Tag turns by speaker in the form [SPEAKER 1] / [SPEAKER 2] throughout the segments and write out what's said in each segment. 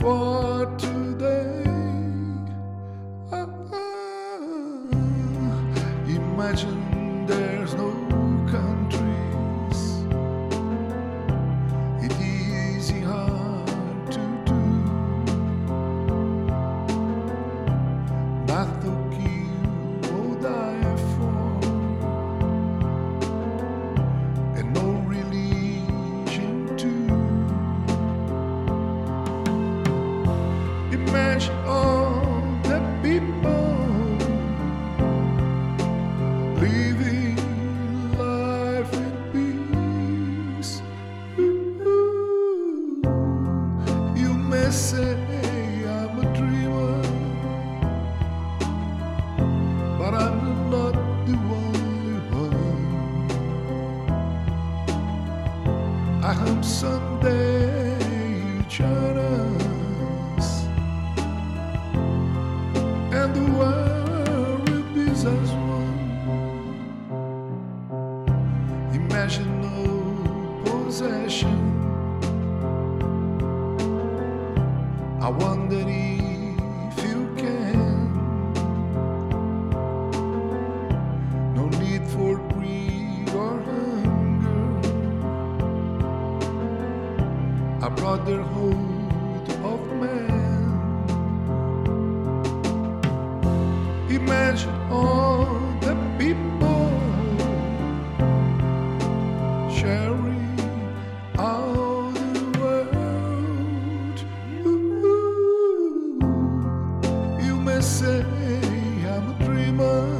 [SPEAKER 1] for today. Ah, ah. Imagine All the people life in peace. You may say I'm a dreamer, but I'm not the only one. I hope someday you as one. Imagine no possession. I wonder if you can. No need for greed or hunger. A brotherhood Imagine all the people sharing all the world. You may say I'm a dreamer,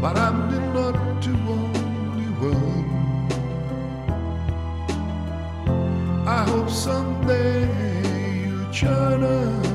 [SPEAKER 1] but I'm not the only one. I hope someday you join us